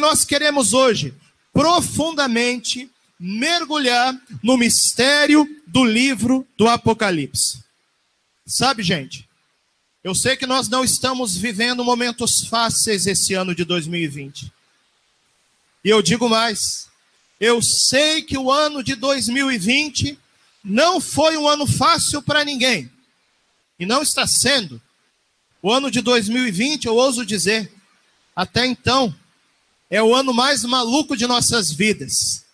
que nós queremos hoje profundamente mergulhar no mistério do livro do Apocalipse. Sabe, gente, eu sei que nós não estamos vivendo momentos fáceis esse ano de 2020. E eu digo mais, eu sei que o ano de 2020 não foi um ano fácil para ninguém. E não está sendo. O ano de 2020, eu ouso dizer, até então, é o ano mais maluco de nossas vidas.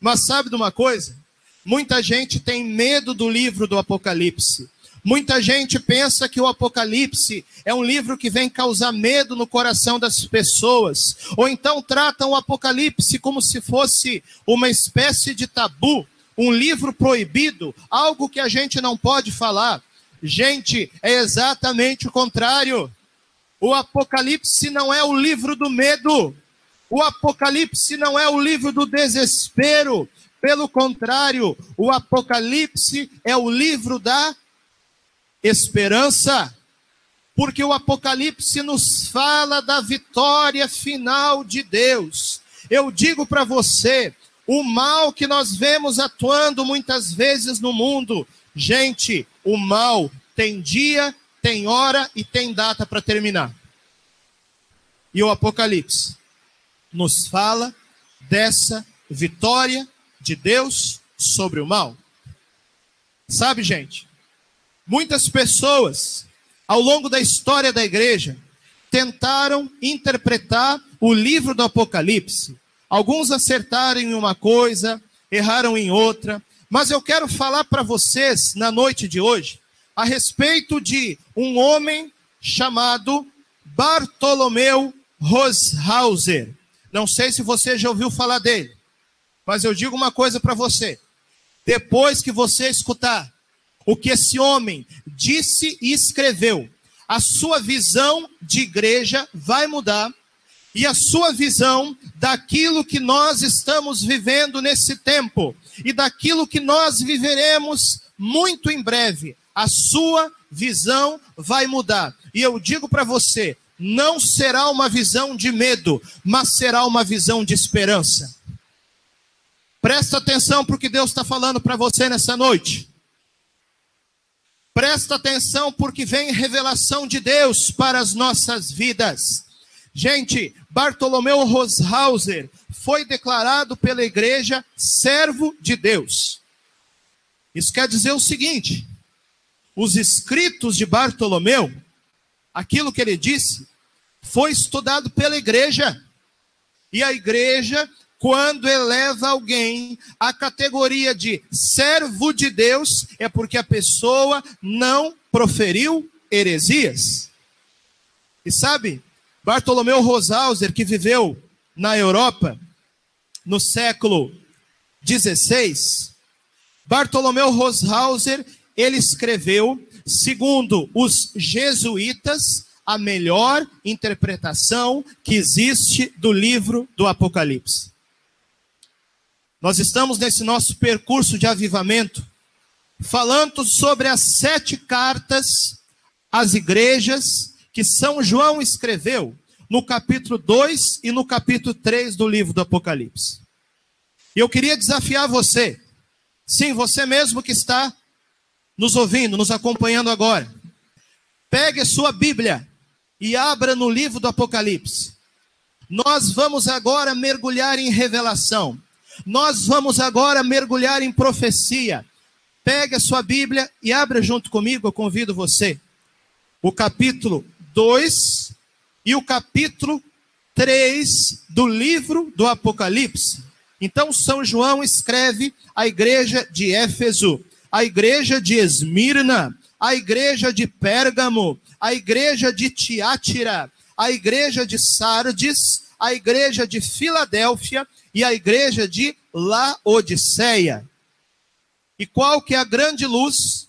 Mas sabe de uma coisa? Muita gente tem medo do livro do Apocalipse. Muita gente pensa que o Apocalipse é um livro que vem causar medo no coração das pessoas, ou então tratam o Apocalipse como se fosse uma espécie de tabu, um livro proibido, algo que a gente não pode falar. Gente, é exatamente o contrário. O Apocalipse não é o livro do medo. O Apocalipse não é o livro do desespero. Pelo contrário, o Apocalipse é o livro da esperança. Porque o Apocalipse nos fala da vitória final de Deus. Eu digo para você, o mal que nós vemos atuando muitas vezes no mundo, gente, o mal tem dia, tem hora e tem data para terminar. E o Apocalipse nos fala dessa vitória de Deus sobre o mal. Sabe, gente, muitas pessoas ao longo da história da igreja tentaram interpretar o livro do Apocalipse. Alguns acertaram em uma coisa, erraram em outra, mas eu quero falar para vocês na noite de hoje a respeito de um homem chamado Bartolomeu Roshauser. Não sei se você já ouviu falar dele, mas eu digo uma coisa para você. Depois que você escutar o que esse homem disse e escreveu, a sua visão de igreja vai mudar e a sua visão daquilo que nós estamos vivendo nesse tempo e daquilo que nós viveremos muito em breve. A sua visão vai mudar. E eu digo para você, não será uma visão de medo, mas será uma visão de esperança. Presta atenção para o que Deus está falando para você nessa noite. Presta atenção porque vem revelação de Deus para as nossas vidas. Gente, Bartolomeu Roshauser foi declarado pela igreja servo de Deus. Isso quer dizer o seguinte: os escritos de Bartolomeu aquilo que ele disse foi estudado pela igreja. E a igreja, quando eleva alguém à categoria de servo de Deus, é porque a pessoa não proferiu heresias. E sabe, Bartolomeu Roshauser, que viveu na Europa no século XVI, Bartolomeu Roshauser, ele escreveu segundo os jesuítas, a melhor interpretação que existe do livro do Apocalipse. Nós estamos nesse nosso percurso de avivamento, falando sobre as sete cartas às igrejas que São João escreveu no capítulo 2 e no capítulo 3 do livro do Apocalipse. E eu queria desafiar você, sim, você mesmo que está nos ouvindo, nos acompanhando agora, pegue a sua Bíblia e abra no livro do Apocalipse. Nós vamos agora mergulhar em revelação. Nós vamos agora mergulhar em profecia. Pegue a sua Bíblia e abra junto comigo, eu convido você. O capítulo 2 e o capítulo 3 do livro do Apocalipse. Então, São João escreve à igreja de Éfeso a igreja de Esmirna, a igreja de Pérgamo, a igreja de Tiátira, a igreja de Sardes, a igreja de Filadélfia e a igreja de Laodiceia. E qual que é a grande luz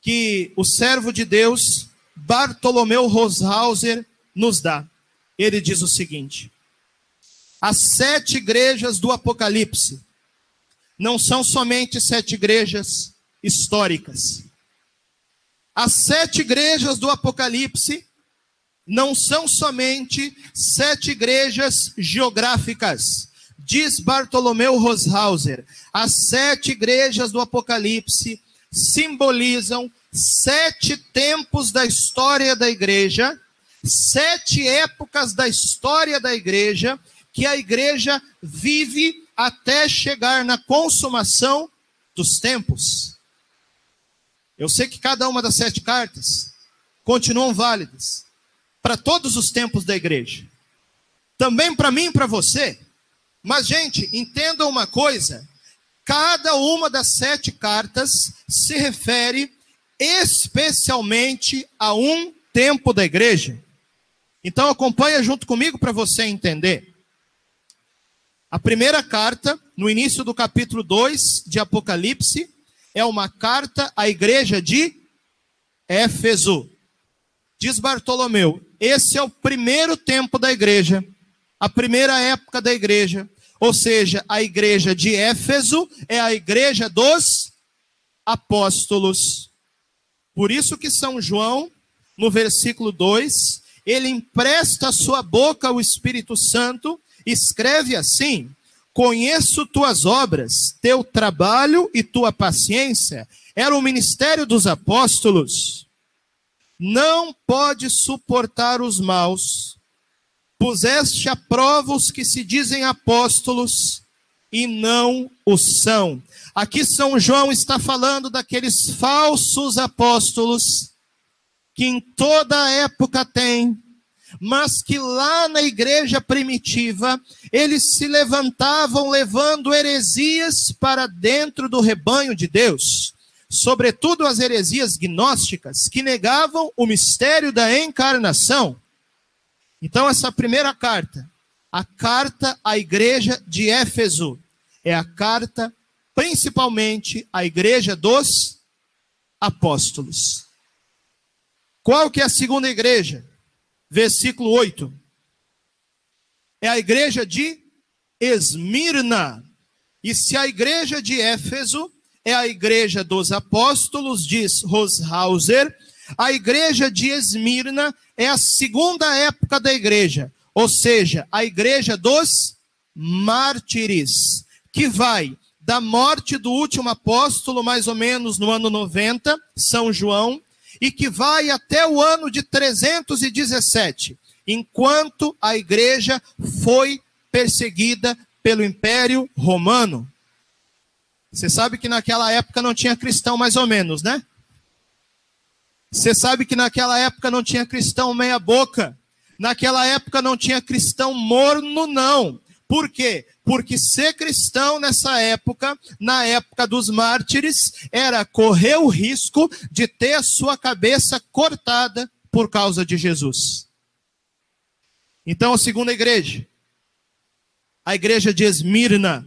que o servo de Deus, Bartolomeu Roshauser, nos dá? Ele diz o seguinte: as sete igrejas do Apocalipse não são somente sete igrejas históricas. As sete igrejas do Apocalipse não são somente sete igrejas geográficas. Diz Bartolomeu Roshauser, as sete igrejas do Apocalipse simbolizam sete tempos da história da igreja, sete épocas da história da igreja, que a igreja vive até chegar na consumação dos tempos. Eu sei que cada uma das sete cartas continuam válidas para todos os tempos da igreja. Também para mim e para você. Mas, gente, entenda uma coisa: cada uma das sete cartas se refere especialmente a um tempo da igreja. Então, acompanha junto comigo para você entender. A primeira carta, no início do capítulo 2 de Apocalipse, é uma carta à igreja de Éfeso. Diz Bartolomeu: esse é o primeiro tempo da igreja, a primeira época da igreja. Ou seja, a igreja de Éfeso é a igreja dos apóstolos. Por isso que São João, no versículo 2, ele empresta a sua boca ao Espírito Santo, escreve assim: Conheço tuas obras, teu trabalho e tua paciência. Era o ministério dos apóstolos não pode suportar os maus. Puseste à prova os que se dizem apóstolos e não o são. Aqui São João está falando daqueles falsos apóstolos que em toda época tem, mas que lá na igreja primitiva eles se levantavam levando heresias para dentro do rebanho de Deus sobretudo as heresias gnósticas, que negavam o mistério da encarnação. Então, essa primeira carta, a carta à igreja de Éfeso, é a carta principalmente à igreja dos apóstolos. Qual que é a segunda igreja? Versículo 8. É a igreja de Esmirna. E se a igreja de Éfeso é a igreja dos apóstolos, diz Roshauser. A igreja de Esmirna é a segunda época da igreja, ou seja, a igreja dos mártires, que vai da morte do último apóstolo, mais ou menos no ano 90, São João, e que vai até o ano de 317, enquanto a igreja foi perseguida pelo Império Romano. Você sabe que naquela época não tinha cristão, mais ou menos, né? Você sabe que naquela época não tinha cristão meia-boca. Naquela época não tinha cristão morno, não. Por quê? Porque ser cristão nessa época, na época dos mártires, era correr o risco de ter a sua cabeça cortada por causa de Jesus. Então, a segunda igreja, a igreja de Esmirna,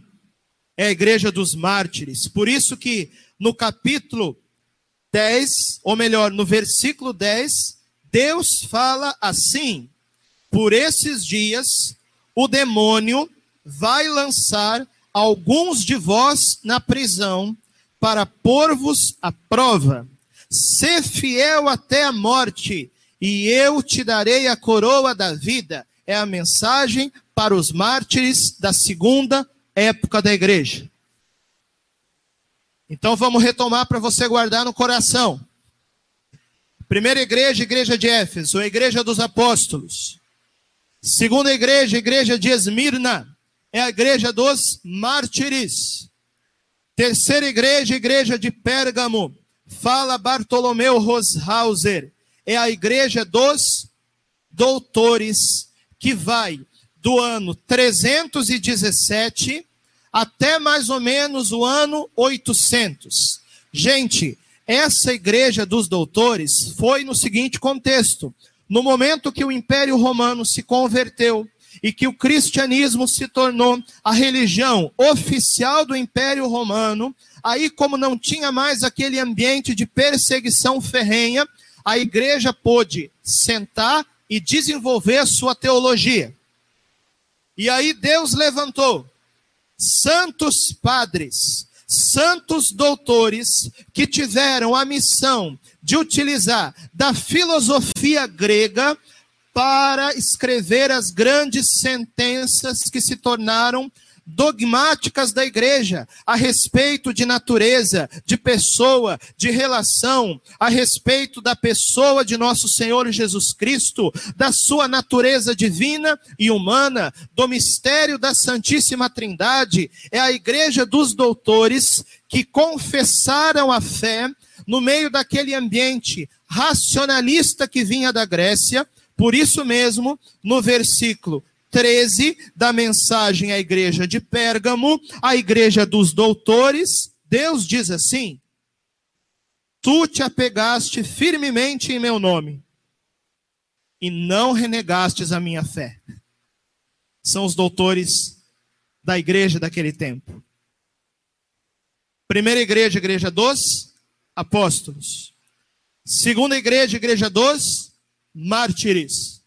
é a igreja dos mártires. Por isso que no capítulo 10, ou melhor, no versículo 10, Deus fala assim: Por esses dias o demônio vai lançar alguns de vós na prisão para pôr-vos à prova. Sê fiel até a morte, e eu te darei a coroa da vida. É a mensagem para os mártires da segunda época da igreja. Então vamos retomar para você guardar no coração. Primeira igreja, igreja de Éfeso, a igreja dos apóstolos. Segunda igreja, igreja de Esmirna, é a igreja dos mártires. Terceira igreja, igreja de Pérgamo, fala Bartolomeu Roshauser, é a igreja dos doutores, que vai do ano 317 até mais ou menos o ano 800. Gente, essa igreja dos doutores foi no seguinte contexto: no momento que o Império Romano se converteu e que o cristianismo se tornou a religião oficial do Império Romano, aí, como não tinha mais aquele ambiente de perseguição ferrenha, a igreja pôde sentar e desenvolver sua teologia. E aí Deus levantou santos padres, santos doutores que tiveram a missão de utilizar da filosofia grega para escrever as grandes sentenças que se tornaram dogmáticas da igreja a respeito de natureza, de pessoa, de relação, a respeito da pessoa de nosso Senhor Jesus Cristo, da sua natureza divina e humana, do mistério da Santíssima Trindade. É a igreja dos doutores que confessaram a fé no meio daquele ambiente racionalista que vinha da Grécia. Por isso mesmo, no versículo 13 da mensagem à igreja de Pérgamo, a igreja dos doutores, Deus diz assim: Tu te apegaste firmemente em meu nome e não renegastes a minha fé. São os doutores da igreja daquele tempo. Primeira igreja, igreja dos apóstolos. Segunda igreja, igreja dos mártires.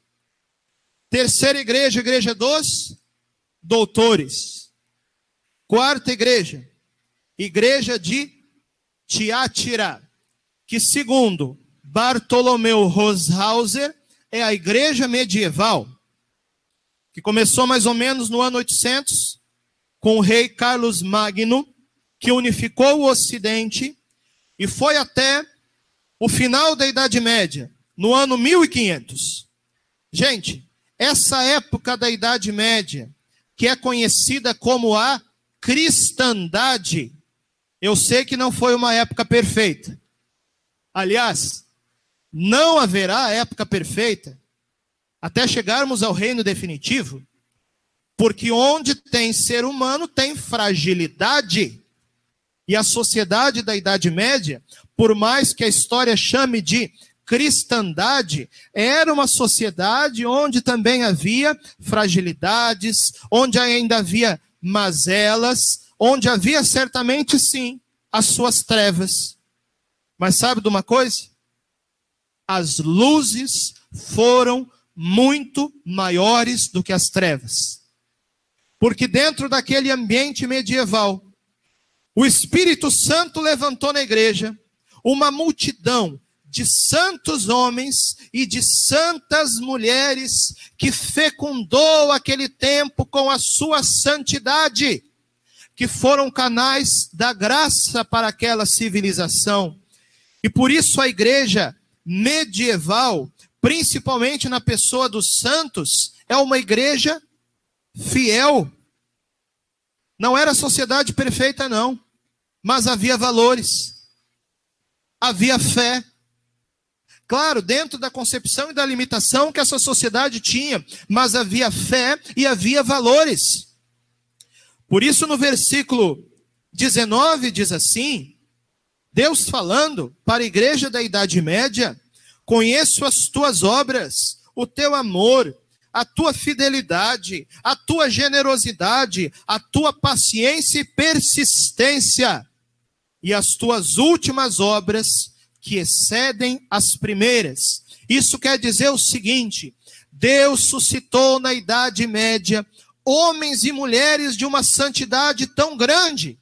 Terceira igreja, igreja dos doutores. Quarta igreja, igreja de Tiatira, que segundo Bartolomeu Roshauser é a igreja medieval, que começou mais ou menos no ano 800 com o rei Carlos Magno, que unificou o Ocidente e foi até o final da Idade Média, no ano 1500. Gente, essa época da Idade Média, que é conhecida como a cristandade, eu sei que não foi uma época perfeita. Aliás, não haverá época perfeita até chegarmos ao reino definitivo, porque onde tem ser humano tem fragilidade. E a sociedade da Idade Média, por mais que a história chame de cristandade era uma sociedade onde também havia fragilidades, onde ainda havia mazelas, onde havia certamente sim as suas trevas. Mas sabe de uma coisa? As luzes foram muito maiores do que as trevas. Porque dentro daquele ambiente medieval, o Espírito Santo levantou na igreja uma multidão de santos homens e de santas mulheres que fecundou aquele tempo com a sua santidade, que foram canais da graça para aquela civilização. E por isso a igreja medieval, principalmente na pessoa dos santos, é uma igreja fiel. Não era sociedade perfeita, não, mas havia valores, havia fé, Claro, dentro da concepção e da limitação que essa sociedade tinha, mas havia fé e havia valores. Por isso, no versículo 19 diz assim: Deus falando para a igreja da Idade Média: Conheço as tuas obras, o teu amor, a tua fidelidade, a tua generosidade, a tua paciência e persistência, e as tuas últimas obras que excedem as primeiras. Isso quer dizer o seguinte: Deus suscitou na Idade Média homens e mulheres de uma santidade tão grande,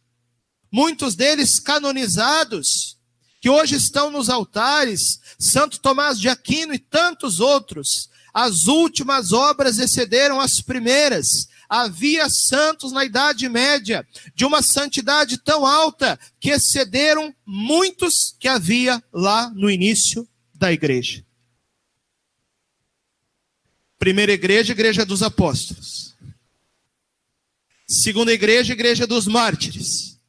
muitos deles canonizados, que hoje estão nos altares, Santo Tomás de Aquino e tantos outros. As últimas obras excederam as primeiras havia santos na Idade Média, de uma santidade tão alta que excederam muitos que havia lá no início da igreja. Primeira igreja, igreja dos apóstolos. Segunda igreja, igreja dos mártires.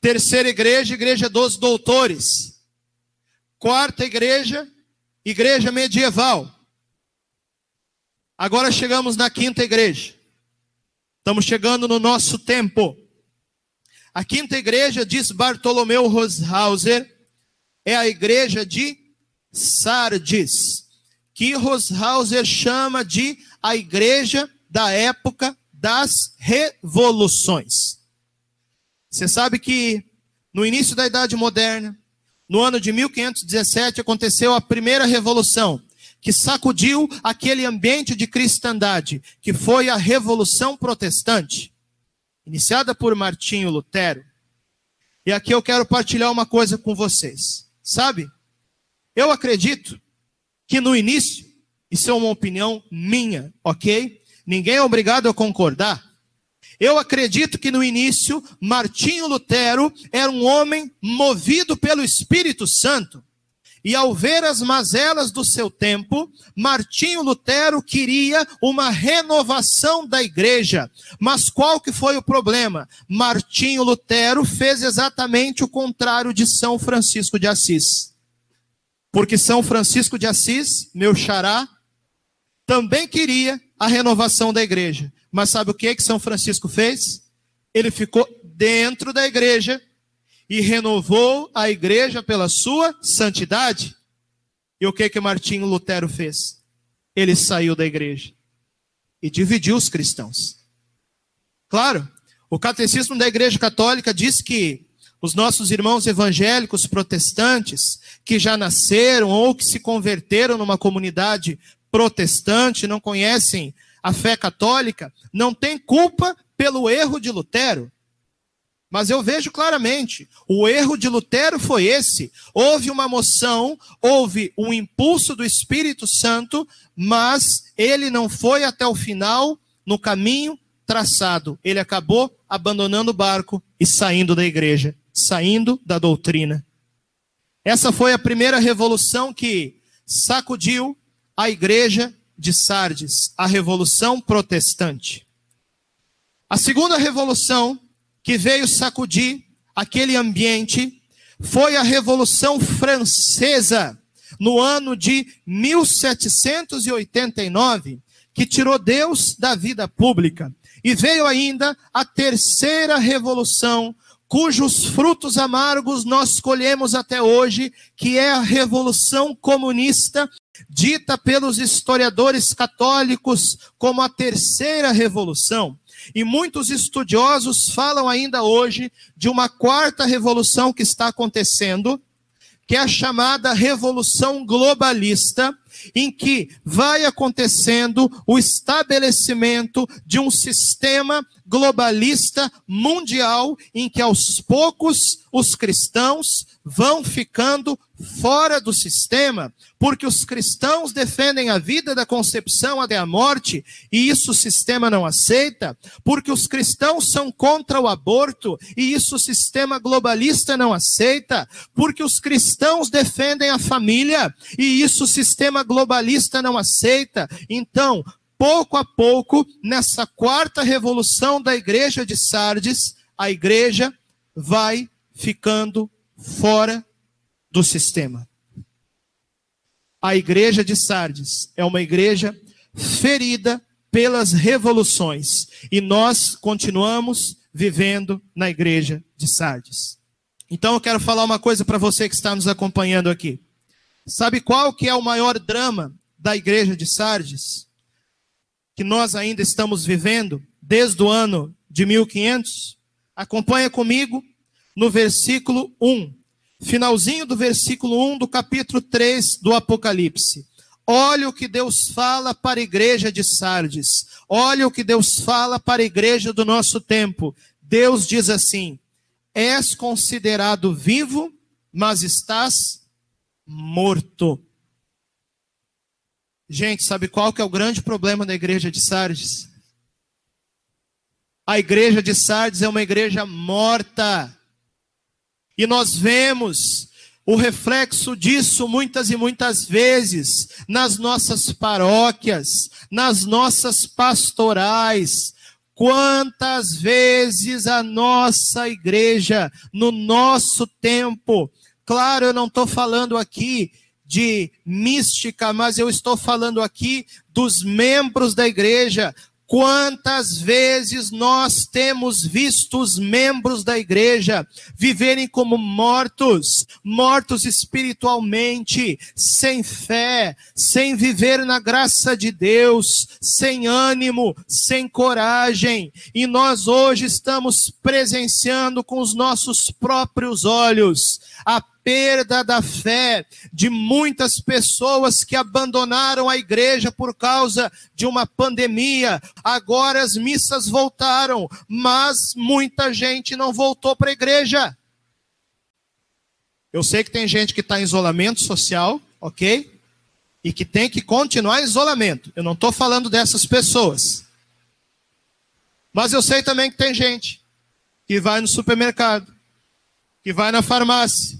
Terceira igreja, igreja dos doutores. Quarta igreja, igreja medieval. Agora chegamos na quinta igreja. Estamos chegando no nosso tempo. A quinta igreja, diz Bartolomeu Roshauser, é a igreja de Sardes, que Roshauser chama de a igreja da época das revoluções. Você sabe que no início da Idade Moderna, no ano de 1517, aconteceu a primeira revolução que sacudiu aquele ambiente de cristandade, que foi a Revolução Protestante, iniciada por Martinho Lutero. E aqui eu quero partilhar uma coisa com vocês. Sabe? Eu acredito que no início Isso é uma opinião minha, ok? Ninguém é obrigado a concordar. Eu acredito que no início, Martinho Lutero era um homem movido pelo Espírito Santo. E ao ver as mazelas do seu tempo, Martinho Lutero queria uma renovação da igreja. Mas qual que foi o problema? Martinho Lutero fez exatamente o contrário de São Francisco de Assis. Porque São Francisco de Assis, meu xará, também queria a renovação da igreja. Mas sabe o que que São Francisco fez? Ele ficou dentro da igreja e renovou a igreja pela sua santidade. E o que que Martinho Lutero fez? Ele saiu da igreja e dividiu os cristãos. Claro, o catecismo da Igreja Católica diz que os nossos irmãos evangélicos protestantes que já nasceram ou que se converteram numa comunidade protestante, não conhecem a fé católica, não têm culpa pelo erro de Lutero. Mas eu vejo claramente, o erro de Lutero foi esse. Houve uma moção, houve um impulso do Espírito Santo, mas ele não foi até o final no caminho traçado. Ele acabou abandonando o barco e saindo da igreja, saindo da doutrina. Essa foi a primeira revolução que sacudiu a igreja de Sardes, a revolução protestante. A segunda revolução que veio sacudir aquele ambiente foi a Revolução Francesa, no ano de 1789, que tirou Deus da vida pública. E veio ainda a terceira revolução, cujos frutos amargos nós colhemos até hoje, que é a Revolução Comunista, dita pelos historiadores católicos como a terceira revolução. E muitos estudiosos falam ainda hoje de uma quarta revolução que está acontecendo, que é a chamada revolução globalista, em que vai acontecendo o estabelecimento de um sistema globalista mundial, em que aos poucos os cristãos vão ficando fora do sistema, porque os cristãos defendem a vida da concepção até a morte, e isso o sistema não aceita, porque os cristãos são contra o aborto, e isso o sistema globalista não aceita, porque os cristãos defendem a família, e isso o sistema globalista não aceita. Então, pouco a pouco, nessa quarta revolução da igreja de Sardes, a igreja vai ficando fora do sistema. A igreja de Sardes é uma igreja ferida pelas revoluções e nós continuamos vivendo na igreja de Sardes. Então eu quero falar uma coisa para você que está nos acompanhando aqui. Sabe qual que é o maior drama da igreja de Sardes? Que nós ainda estamos vivendo desde o ano de 1500? Acompanha comigo no versículo 1, finalzinho do versículo 1 do capítulo 3 do Apocalipse. Olha o que Deus fala para a igreja de Sardes. Olha o que Deus fala para a igreja do nosso tempo. Deus diz assim: És considerado vivo, mas estás morto. Gente, sabe qual que é o grande problema da igreja de Sardes? A igreja de Sardes é uma igreja morta. E nós vemos o reflexo disso muitas e muitas vezes nas nossas paróquias, nas nossas pastorais. Quantas vezes a nossa igreja, no nosso tempo, claro, eu não estou falando aqui de mística, mas eu estou falando aqui dos membros da igreja, Quantas vezes nós temos visto os membros da igreja viverem como mortos, mortos espiritualmente, sem fé, sem viver na graça de Deus, sem ânimo, sem coragem, e nós hoje estamos presenciando com os nossos próprios olhos a perda da fé de muitas pessoas que abandonaram a igreja por causa de uma pandemia. Agora as missas voltaram, mas muita gente não voltou para a igreja. Eu sei que tem gente que está em isolamento social, ok? e que tem que continuar em isolamento. Eu não estou falando dessas pessoas. Mas eu sei também que tem gente que vai no supermercado, que vai na farmácia,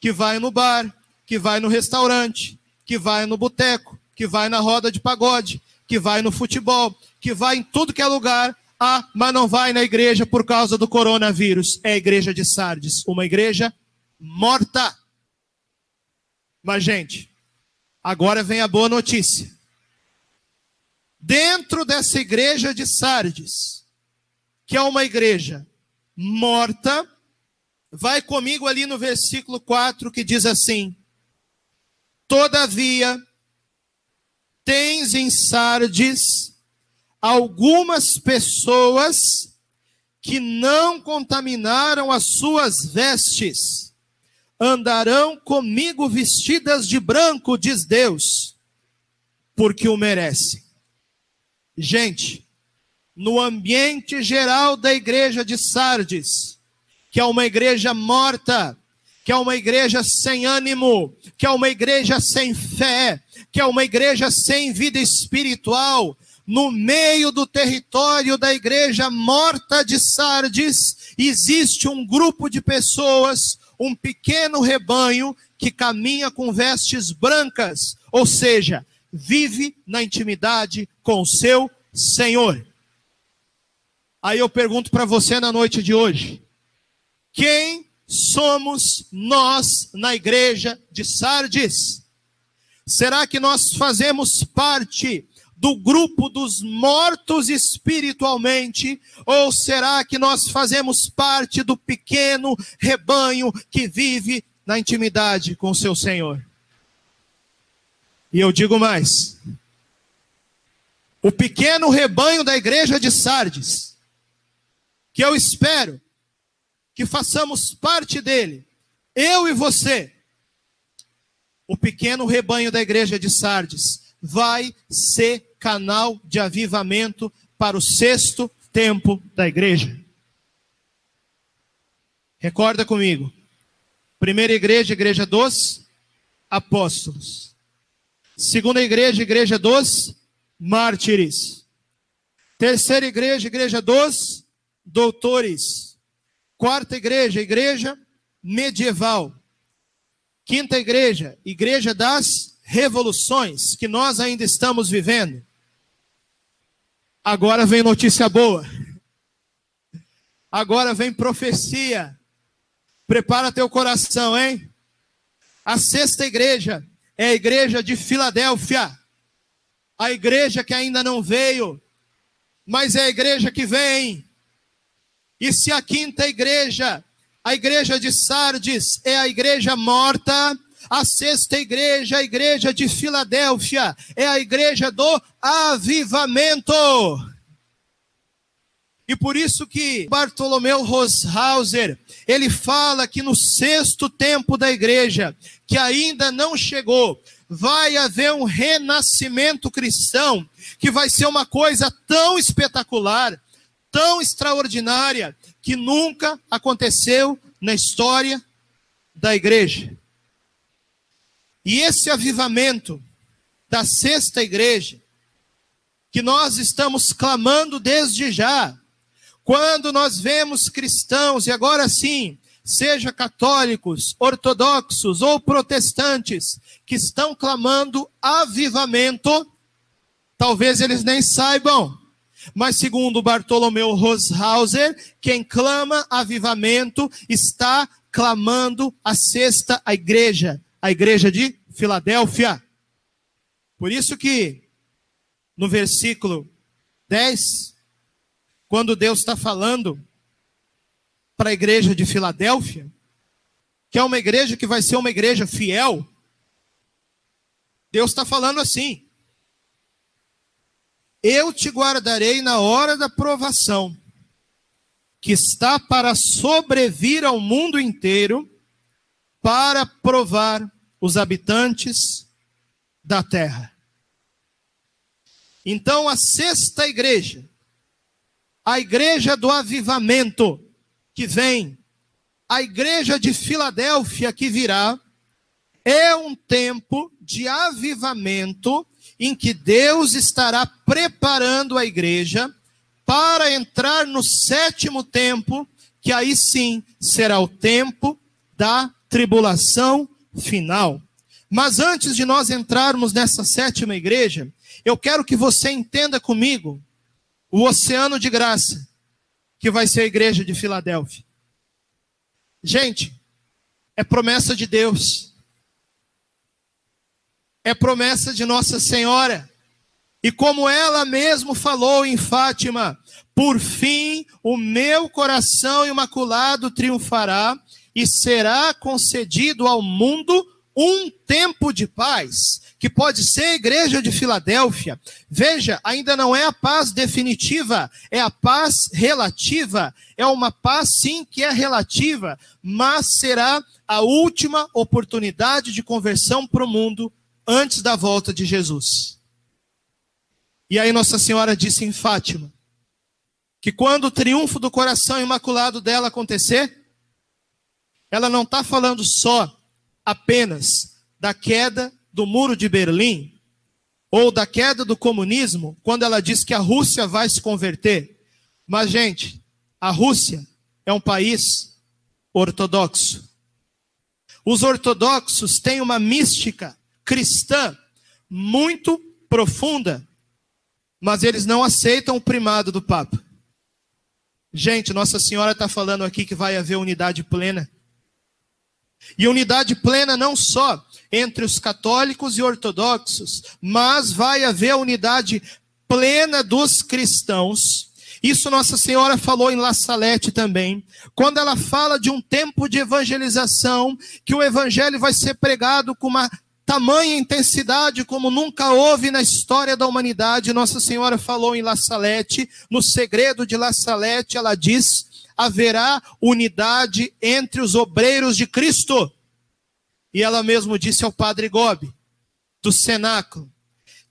que vai no bar, que vai no restaurante, que vai no boteco, que vai na roda de pagode, que vai no futebol, que vai em tudo que é lugar. Ah, mas não vai na igreja por causa do coronavírus. É a igreja de Sardes, uma igreja morta. Mas, gente, agora vem a boa notícia. Dentro dessa igreja de Sardes, que é uma igreja morta, vai comigo ali no versículo 4 que diz assim: Todavia, tens em Sardes algumas pessoas que não contaminaram as suas vestes, andarão comigo vestidas de branco, diz Deus, porque o merecem. Gente, no ambiente geral da igreja de Sardes, que é uma igreja morta, que é uma igreja sem ânimo, que é uma igreja sem fé, que é uma igreja sem vida espiritual, no meio do território da igreja morta de Sardes, existe um grupo de pessoas, um pequeno rebanho que caminha com vestes brancas, ou seja, vive na intimidade com o seu Senhor. Aí eu pergunto para você na noite de hoje: quem somos nós na igreja de Sardes? Será que nós fazemos parte do grupo dos mortos espiritualmente? Ou será que nós fazemos parte do pequeno rebanho que vive na intimidade com o seu Senhor? E eu digo mais: o pequeno rebanho da igreja de Sardes, que eu espero que façamos parte dele, eu e você, o pequeno rebanho da igreja de Sardes, vai ser canal de avivamento para o sexto tempo da igreja. Recorda comigo. Primeira igreja, igreja dos apóstolos. Segunda igreja, igreja dos mártires. Terceira igreja, igreja dos doutores. Quarta igreja, igreja medieval. Quinta igreja, igreja das revoluções que nós ainda estamos vivendo. Agora vem notícia boa. Agora vem profecia. Prepara teu coração, hein? A sexta igreja é a igreja de Filadélfia. A igreja que ainda não veio, mas é a igreja que vem. E se a quinta igreja, a igreja de Sardes, é a igreja morta, a sexta igreja, a igreja de Filadélfia, é a igreja do avivamento. E por isso que Bartolomeu Roshauser, ele fala que no sexto tempo da igreja, que ainda não chegou, vai haver um renascimento cristão, que vai ser uma coisa tão espetacular, tão extraordinária que nunca aconteceu na história da igreja. E esse avivamento da sexta igreja, que nós estamos clamando desde já, quando nós vemos cristãos, e agora sim, seja católicos, ortodoxos ou protestantes, que estão clamando avivamento, talvez eles nem saibam, mas segundo Bartolomeu Roshauser, quem clama avivamento está clamando a sexta a igreja, a igreja de Filadélfia. Por isso que no versículo 10, quando Deus está falando para a igreja de Filadélfia, que é uma igreja que vai ser uma igreja fiel, Deus está falando assim: eu te guardarei na hora da provação, que está para sobrevir ao mundo inteiro, para provar os habitantes da terra. Então, a sexta igreja, a igreja do avivamento, que vem, a igreja de Filadélfia que virá, é um tempo de avivamento em que Deus estará preparando a igreja para entrar no sétimo tempo, que aí sim será o tempo da tribulação final. Mas antes de nós entrarmos nessa sétima igreja, eu quero que você entenda comigo o oceano de graça que vai ser a igreja de Filadélfia. Gente, é promessa de Deus. É promessa de Nossa Senhora. E como ela mesmo falou em Fátima, por fim o meu coração imaculado triunfará e será concedido ao mundo um tempo de paz, que pode ser a igreja de Filadélfia. Veja, ainda não é a paz definitiva, é a paz relativa. É uma paz, sim, que é relativa, mas será a última oportunidade de conversão para o mundo antes da volta de Jesus. E aí, Nossa Senhora disse em Fátima que quando o triunfo do coração imaculado dela acontecer, ela não está falando só apenas da queda do muro de Berlim ou da queda do comunismo, quando ela diz que a Rússia vai se converter. Mas, gente, a Rússia é um país ortodoxo. Os ortodoxos têm uma mística cristã muito profunda, mas eles não aceitam o primado do Papa. Gente, Nossa Senhora está falando aqui que vai haver unidade plena. E unidade plena não só entre os católicos e ortodoxos, mas vai haver unidade plena dos cristãos. Isso Nossa Senhora falou em La Salete também, quando ela fala de um tempo de evangelização, que o evangelho vai ser pregado com uma tamanha intensidade como nunca houve na história da humanidade. Nossa Senhora falou em La Salete, no segredo de La Salete, ela diz: haverá unidade entre os obreiros de Cristo. E ela mesmo disse ao padre Gobi, do cenáculo,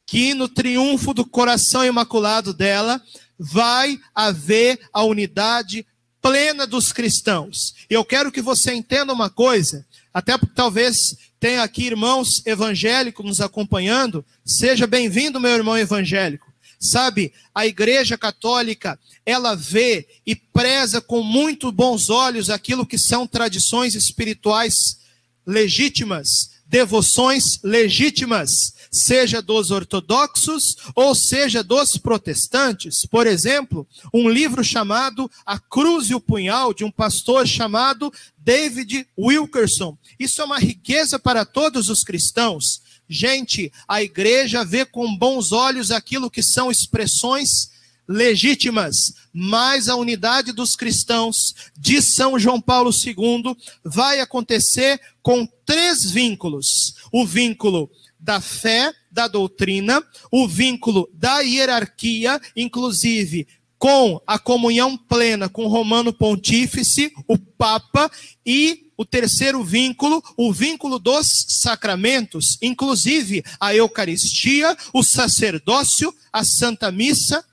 que no triunfo do coração imaculado dela vai haver a unidade plena dos cristãos. E eu quero que você entenda uma coisa, até porque talvez tenha aqui irmãos evangélicos nos acompanhando, seja bem-vindo, meu irmão evangélico. Sabe, a Igreja Católica, ela vê e preza com muito bons olhos aquilo que são tradições espirituais legítimas, devoções legítimas, seja dos ortodoxos ou seja dos protestantes. Por exemplo, um livro chamado A Cruz e o Punhal, de um pastor chamado David Wilkerson. Isso é uma riqueza para todos os cristãos. Gente, a igreja vê com bons olhos aquilo que são expressões legítimas, mas a unidade dos cristãos de São João Paulo II vai acontecer com três vínculos: o vínculo da fé, da doutrina, o vínculo da hierarquia, inclusive com a comunhão plena com o Romano Pontífice, o Papa, e o terceiro vínculo, o vínculo dos sacramentos, inclusive a Eucaristia, o sacerdócio, a Santa Missa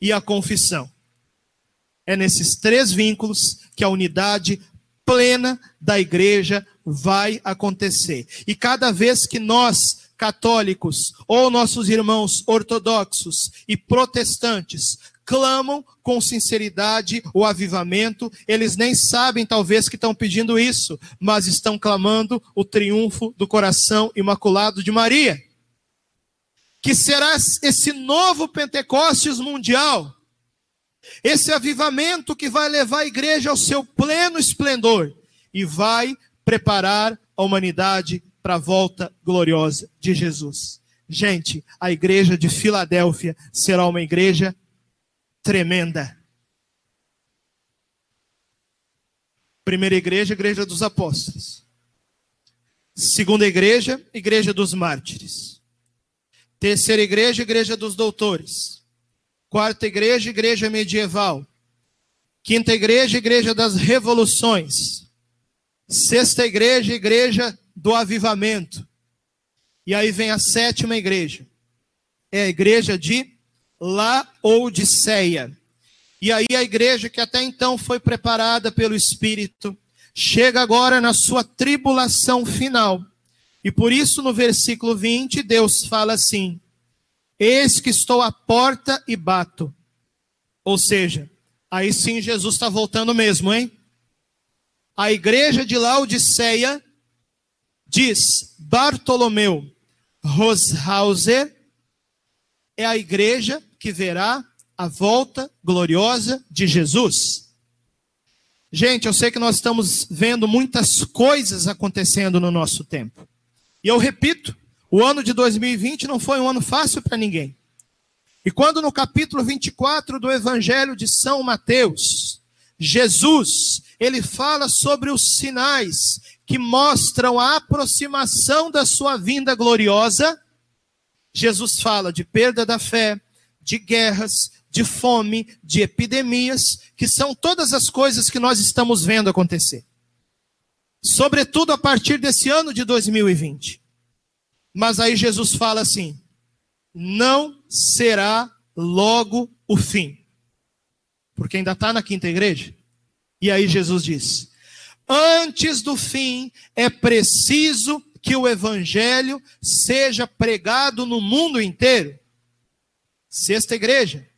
e a confissão. É nesses três vínculos que a unidade plena da igreja vai acontecer. E cada vez que nós, católicos, ou nossos irmãos ortodoxos e protestantes, clamam com sinceridade o avivamento, eles nem sabem, talvez, que estão pedindo isso, mas estão clamando o triunfo do coração imaculado de Maria. Que será esse novo Pentecostes mundial, esse avivamento que vai levar a igreja ao seu pleno esplendor e vai preparar a humanidade para a volta gloriosa de Jesus. Gente, a igreja de Filadélfia será uma igreja tremenda. Primeira igreja, igreja dos apóstolos. Segunda igreja, igreja dos mártires. Terceira igreja, igreja dos doutores. Quarta igreja, igreja medieval. Quinta igreja, igreja das revoluções. Sexta igreja, igreja do avivamento. E aí vem a sétima igreja. É a igreja de Laodiceia. E aí a igreja que até então foi preparada pelo Espírito, chega agora na sua tribulação final. E por isso, no versículo 20, Deus fala assim: Eis que estou à porta e bato. Ou seja, aí sim Jesus está voltando mesmo, hein? A igreja de Laodiceia diz Bartolomeu Roshauser é a igreja que verá a volta gloriosa de Jesus. Gente, eu sei que nós estamos vendo muitas coisas acontecendo no nosso tempo. E eu repito, o ano de 2020 não foi um ano fácil para ninguém. E quando no capítulo 24 do Evangelho de São Mateus, Jesus, ele fala sobre os sinais que mostram a aproximação da sua vinda gloriosa, Jesus fala de perda da fé, de guerras, de fome, de epidemias, que são todas as coisas que nós estamos vendo acontecer. Sobretudo a partir desse ano de 2020. Mas aí Jesus fala assim: não será logo o fim. Porque ainda está na quinta igreja. E aí Jesus diz: Antes do fim, é preciso que o evangelho seja pregado no mundo inteiro. Sexta igreja,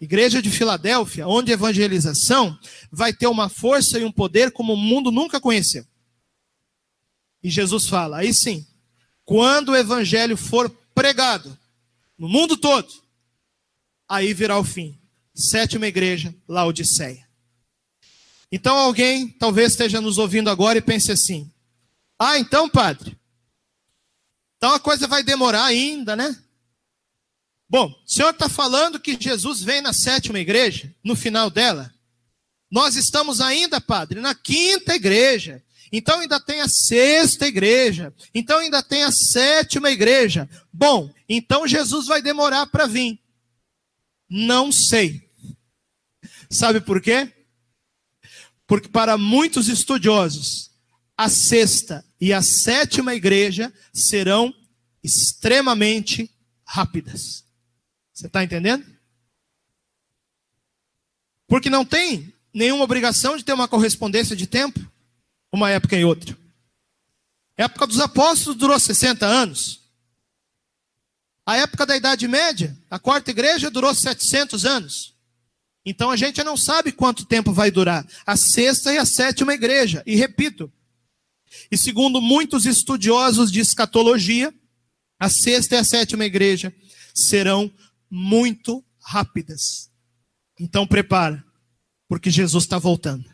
igreja de Filadélfia, onde a evangelização vai ter uma força e um poder como o mundo nunca conheceu. E Jesus fala: aí sim, quando o evangelho for pregado no mundo todo, aí virá o fim. Sétima igreja, Laodiceia. Então alguém talvez esteja nos ouvindo agora e pense assim: ah, então, padre, então a coisa vai demorar ainda, né? Bom, o senhor está falando que Jesus vem na sétima igreja, no final dela. Nós estamos ainda, padre, na quinta igreja. Então ainda tem a sexta igreja. Então ainda tem a sétima igreja. Bom, então Jesus vai demorar para vir. Não sei. Sabe por quê? Porque para muitos estudiosos, a sexta e a sétima igreja serão extremamente rápidas. Você está entendendo? Porque não tem nenhuma obrigação de ter uma correspondência de tempo, uma época e outra. A época dos apóstolos durou 60 anos. A época da Idade Média, a quarta igreja durou 700 anos. Então a gente não sabe quanto tempo vai durar a sexta e a sétima igreja. E repito, e segundo muitos estudiosos de escatologia, a sexta e a sétima igreja serão muito rápidas. Então prepara, porque Jesus está voltando.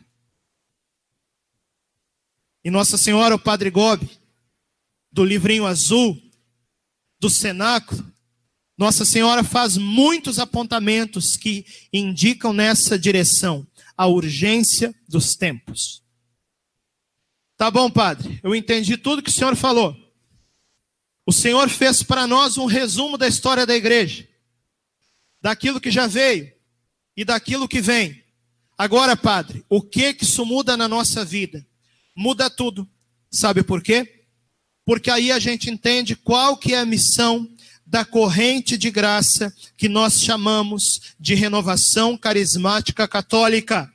E Nossa Senhora, o Padre Gobi, do livrinho azul, do cenáculo, nossa Senhora faz muitos apontamentos que indicam nessa direção a urgência dos tempos. Tá bom, padre, eu entendi tudo que o senhor falou. O senhor fez para nós um resumo da história da igreja, daquilo que já veio e daquilo que vem. Agora, padre, o que que isso muda na nossa vida? Muda tudo. Sabe por quê? Porque aí a gente entende qual que é a missão da corrente de graça que nós chamamos de renovação carismática católica.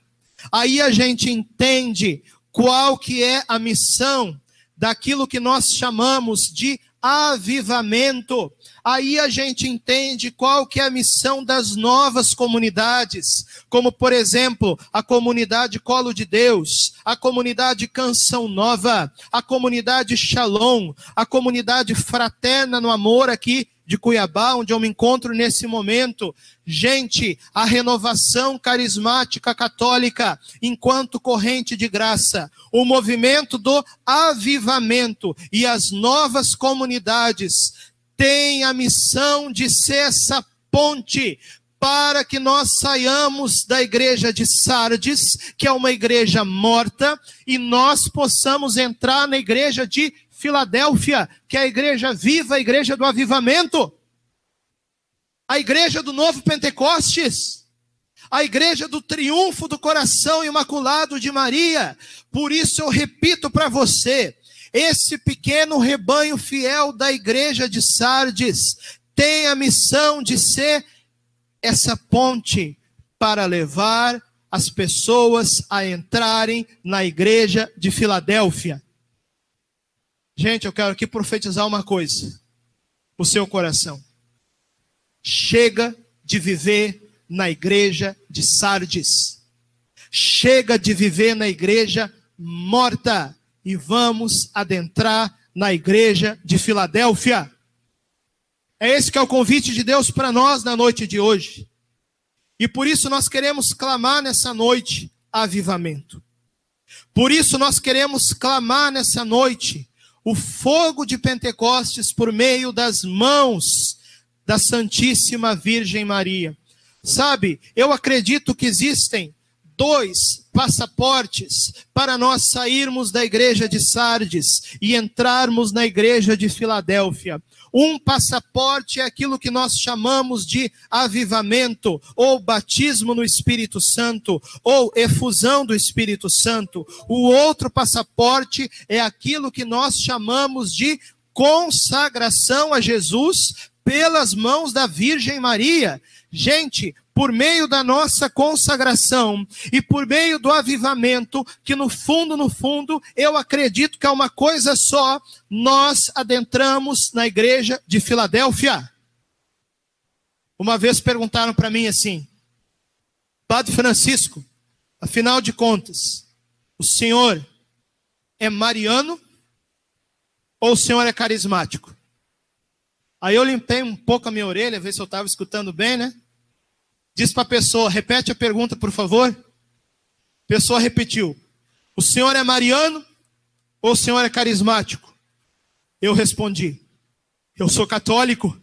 Aí a gente entende qual que é a missão daquilo que nós chamamos de avivamento. Aí a gente entende qual que é a missão das novas comunidades, como por exemplo, a comunidade Colo de Deus, a comunidade Canção Nova, a comunidade Shalom, a comunidade Fraterna no Amor aqui de Cuiabá, onde eu me encontro nesse momento. Gente, a renovação carismática católica, enquanto corrente de graça, o movimento do avivamento e as novas comunidades têm a missão de ser essa ponte para que nós saiamos da igreja de Sardes, que é uma igreja morta, e nós possamos entrar na igreja de Filadélfia, que é a igreja viva, a igreja do avivamento, a igreja do novo Pentecostes, a igreja do triunfo do coração imaculado de Maria. Por isso eu repito para você, esse pequeno rebanho fiel da igreja de Sardes tem a missão de ser essa ponte para levar as pessoas a entrarem na igreja de Filadélfia. Gente, eu quero aqui profetizar uma coisa: o seu coração. Chega de viver na igreja de Sardes. Chega de viver na igreja morta e vamos adentrar na igreja de Filadélfia. É esse que é o convite de Deus para nós na noite de hoje. E por isso nós queremos clamar nessa noite avivamento. Por isso nós queremos clamar nessa noite o fogo de Pentecostes por meio das mãos da Santíssima Virgem Maria. Sabe, eu acredito que existem dois passaportes para nós sairmos da igreja de Sardes e entrarmos na igreja de Filadélfia. Um passaporte é aquilo que nós chamamos de avivamento, ou batismo no Espírito Santo, ou efusão do Espírito Santo. O outro passaporte é aquilo que nós chamamos de consagração a Jesus pelas mãos da Virgem Maria. Gente, por meio da nossa consagração e por meio do avivamento, que no fundo, no fundo, eu acredito que é uma coisa só, nós adentramos na igreja de Filadélfia. Uma vez perguntaram para mim assim, Padre Francisco, afinal de contas, o senhor é mariano ou o senhor é carismático? Aí eu limpei um pouco a minha orelha, ver se eu estava escutando bem, né? Diz para a pessoa, repete a pergunta, por favor. A pessoa repetiu: O senhor é mariano ou o senhor é carismático? Eu respondi: Eu sou católico.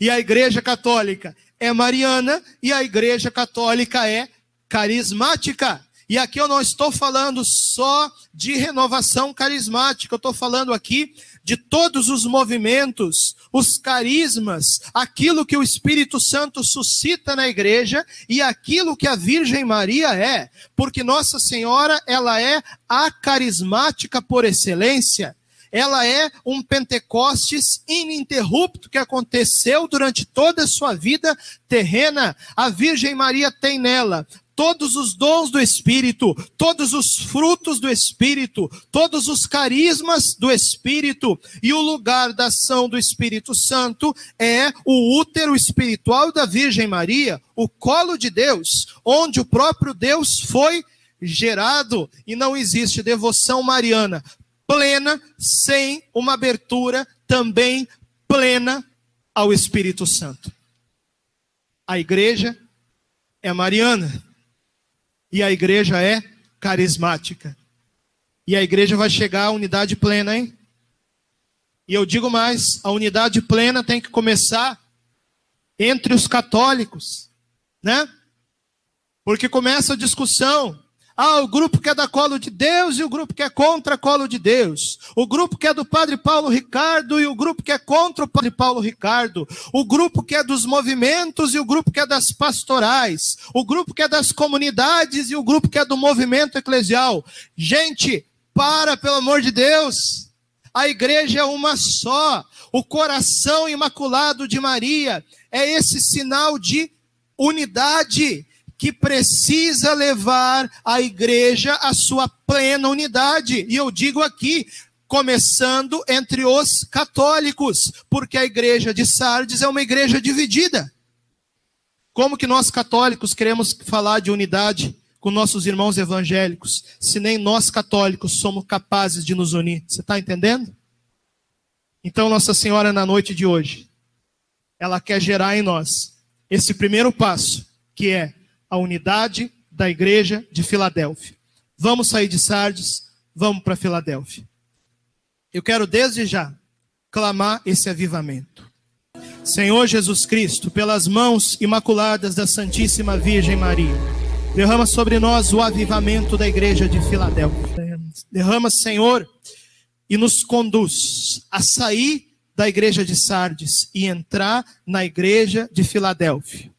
E a igreja católica é mariana e a igreja católica é carismática. E aqui eu não estou falando só de renovação carismática, eu estou falando aqui de todos os movimentos, os carismas, aquilo que o Espírito Santo suscita na igreja e aquilo que a Virgem Maria é, porque Nossa Senhora, ela é a carismática por excelência. Ela é um Pentecostes ininterrupto que aconteceu durante toda a sua vida terrena. A Virgem Maria tem nela todos os dons do Espírito, todos os frutos do Espírito, todos os carismas do Espírito, e o lugar da ação do Espírito Santo é o útero espiritual da Virgem Maria, o colo de Deus, onde o próprio Deus foi gerado, e não existe devoção mariana plena sem uma abertura também plena ao Espírito Santo. A igreja é mariana e a igreja é carismática. E a igreja vai chegar à unidade plena, hein? E eu digo mais: a unidade plena tem que começar entre os católicos, né? Porque começa a discussão ah, o grupo que é da colo de Deus e o grupo que é contra a colo de Deus. O grupo que é do Padre Paulo Ricardo e o grupo que é contra o Padre Paulo Ricardo. O grupo que é dos movimentos e o grupo que é das pastorais. O grupo que é das comunidades e o grupo que é do movimento eclesial. Gente, para, pelo amor de Deus. A igreja é uma só. O coração imaculado de Maria é esse sinal de unidade que precisa levar a igreja à sua plena unidade. E eu digo aqui, começando entre os católicos, porque a igreja de Sardes é uma igreja dividida. Como que nós católicos queremos falar de unidade com nossos irmãos evangélicos, se nem nós católicos somos capazes de nos unir? Você está entendendo? Então, Nossa Senhora, na noite de hoje, ela quer gerar em nós esse primeiro passo, que é a unidade da igreja de Filadélfia. Vamos sair de Sardes, vamos para Filadélfia. Eu quero desde já clamar esse avivamento. Senhor Jesus Cristo, pelas mãos imaculadas da Santíssima Virgem Maria, derrama sobre nós o avivamento da igreja de Filadélfia. Derrama, Senhor, e nos conduz a sair da igreja de Sardes e entrar na igreja de Filadélfia